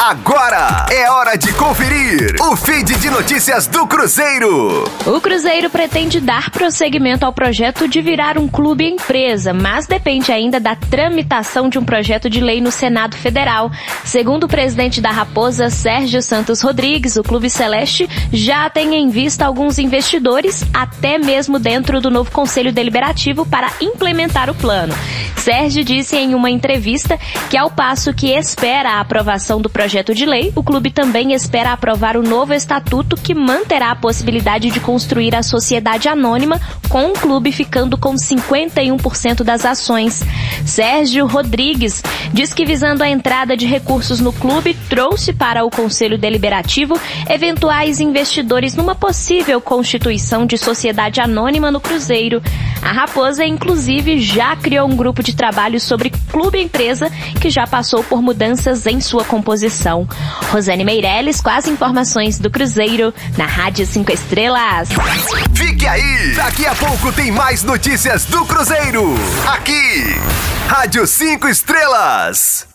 Agora é hora de conferir o feed de notícias do Cruzeiro. O Cruzeiro pretende dar prosseguimento ao projeto de virar um clube empresa, mas depende ainda da tramitação de um projeto de lei no Senado Federal. Segundo o presidente da Raposa, Sérgio Santos Rodrigues, o Clube Celeste já tem em vista alguns investidores, até mesmo dentro do novo Conselho Deliberativo, para implementar o plano. Sérgio disse em uma entrevista que, ao passo que espera a aprovação do projeto de lei, o clube também espera aprovar o novo estatuto que manterá a possibilidade de construir a sociedade anônima, com o clube ficando com 51% das ações. Sérgio Rodrigues diz que, visando a entrada de recursos no clube, trouxe para o Conselho Deliberativo eventuais investidores numa possível constituição de sociedade anônima no Cruzeiro. A Raposa, inclusive, já criou um grupo de trabalho sobre clube empresa que já passou por mudanças em sua composição. Rosane Meirelles com as informações do Cruzeiro na Rádio 5 Estrelas. Fique aí! Daqui a pouco tem mais notícias do Cruzeiro. Aqui, Rádio 5 Estrelas.